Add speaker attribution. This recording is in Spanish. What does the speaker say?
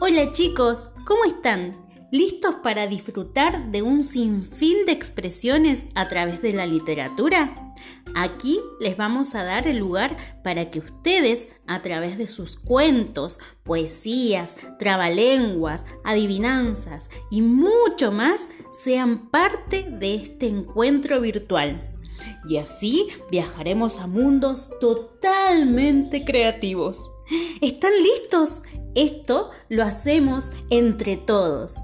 Speaker 1: Hola chicos, ¿cómo están? ¿Listos para disfrutar de un sinfín de expresiones a través de la literatura? Aquí les vamos a dar el lugar para que ustedes, a través de sus cuentos, poesías, trabalenguas, adivinanzas y mucho más, sean parte de este encuentro virtual. Y así viajaremos a mundos totalmente creativos. ¿Están listos? Esto lo hacemos entre todos.